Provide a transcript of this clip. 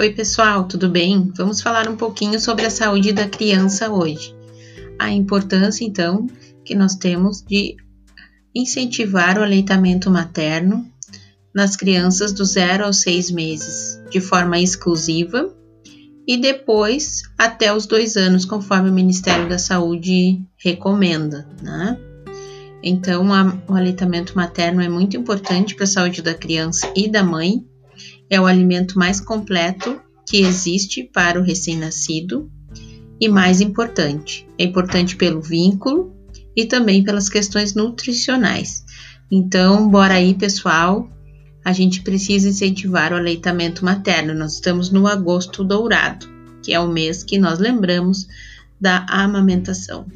Oi, pessoal, tudo bem? Vamos falar um pouquinho sobre a saúde da criança hoje. A importância, então, que nós temos de incentivar o aleitamento materno nas crianças do 0 aos 6 meses, de forma exclusiva, e depois até os dois anos, conforme o Ministério da Saúde recomenda, né? Então, a, o aleitamento materno é muito importante para a saúde da criança e da mãe. É o alimento mais completo que existe para o recém-nascido e mais importante, é importante pelo vínculo e também pelas questões nutricionais. Então, bora aí, pessoal. A gente precisa incentivar o aleitamento materno. Nós estamos no agosto dourado, que é o mês que nós lembramos da amamentação.